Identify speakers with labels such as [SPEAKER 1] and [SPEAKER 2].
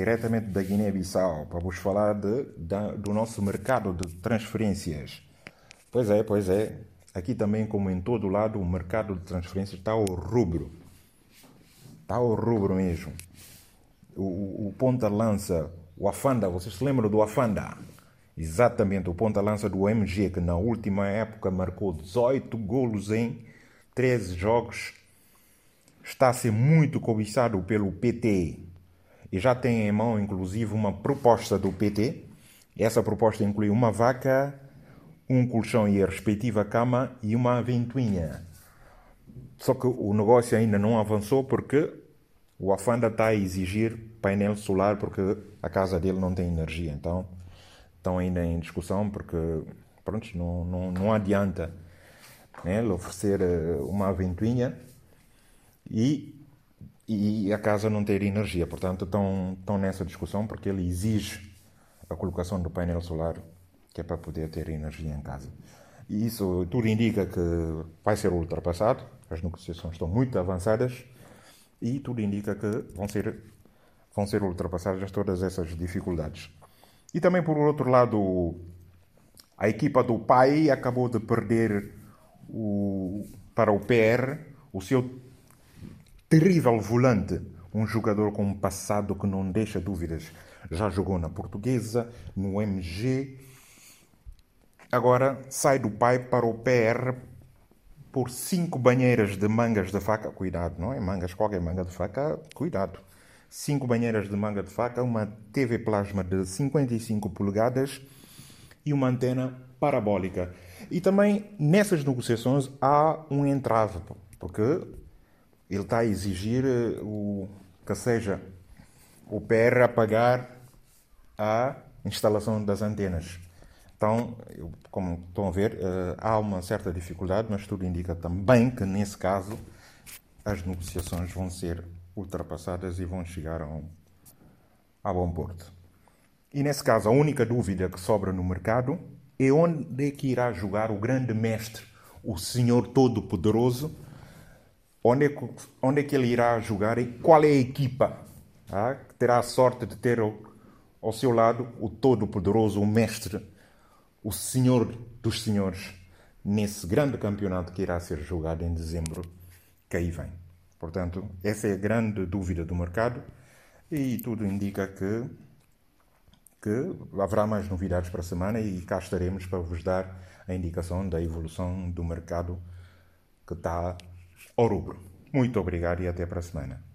[SPEAKER 1] diretamente da Guiné-Bissau, para vos falar de, da, do nosso mercado de transferências. Pois é, pois é. Aqui também, como em todo lado, o mercado de transferências está ao rubro. Está ao rubro mesmo. O, o, o ponta-lança, o Afanda, vocês se lembram do Afanda? Exatamente, o ponta-lança do MG, que na última época marcou 18 golos em 13 jogos, está a ser muito cobiçado pelo PT e já tem em mão, inclusive, uma proposta do PT. Essa proposta inclui uma vaca, um colchão e a respectiva cama e uma ventoinha. Só que o negócio ainda não avançou porque o Afanda está a exigir painel solar porque a casa dele não tem energia. Então estão ainda em discussão porque pronto, não, não, não adianta né, lhe oferecer eh, uma ventoinha e, e a casa não ter energia. Portanto, estão, estão nessa discussão porque ele exige a colocação do painel solar que é para poder ter energia em casa. E isso tudo indica que vai ser ultrapassado, as negociações estão muito avançadas e tudo indica que vão ser, vão ser ultrapassadas todas essas dificuldades. E também, por outro lado, a equipa do pai acabou de perder o, para o PR o seu terrível volante, um jogador com um passado que não deixa dúvidas. Já jogou na Portuguesa, no MG. Agora sai do pai para o PR por cinco banheiras de mangas de faca. Cuidado, não é mangas, qualquer manga de faca, cuidado cinco banheiras de manga de faca, uma TV plasma de 55 polegadas e uma antena parabólica. E também nessas negociações há um entrave, porque ele está a exigir eh, o, que seja o PR a pagar a instalação das antenas. Então, como estão a ver, eh, há uma certa dificuldade, mas tudo indica também que, nesse caso, as negociações vão ser ultrapassadas e vão chegar a, um, a bom porto. E nesse caso, a única dúvida que sobra no mercado é onde é que irá jogar o grande mestre, o Senhor Todo-Poderoso, onde, é que, onde é que ele irá jogar e qual é a equipa ah, que terá a sorte de ter ao, seu lado o Todo-Poderoso, o Mestre, o Senhor dos Senhores, nesse grande campeonato que irá ser jogado em dezembro que aí vem. Portanto, essa é a grande dúvida do mercado e tudo indica que, que haverá mais novidades para a semana e cá estaremos para vos dar a indicação da evolução do mercado que está ao rubro. Muito obrigado e até para a semana.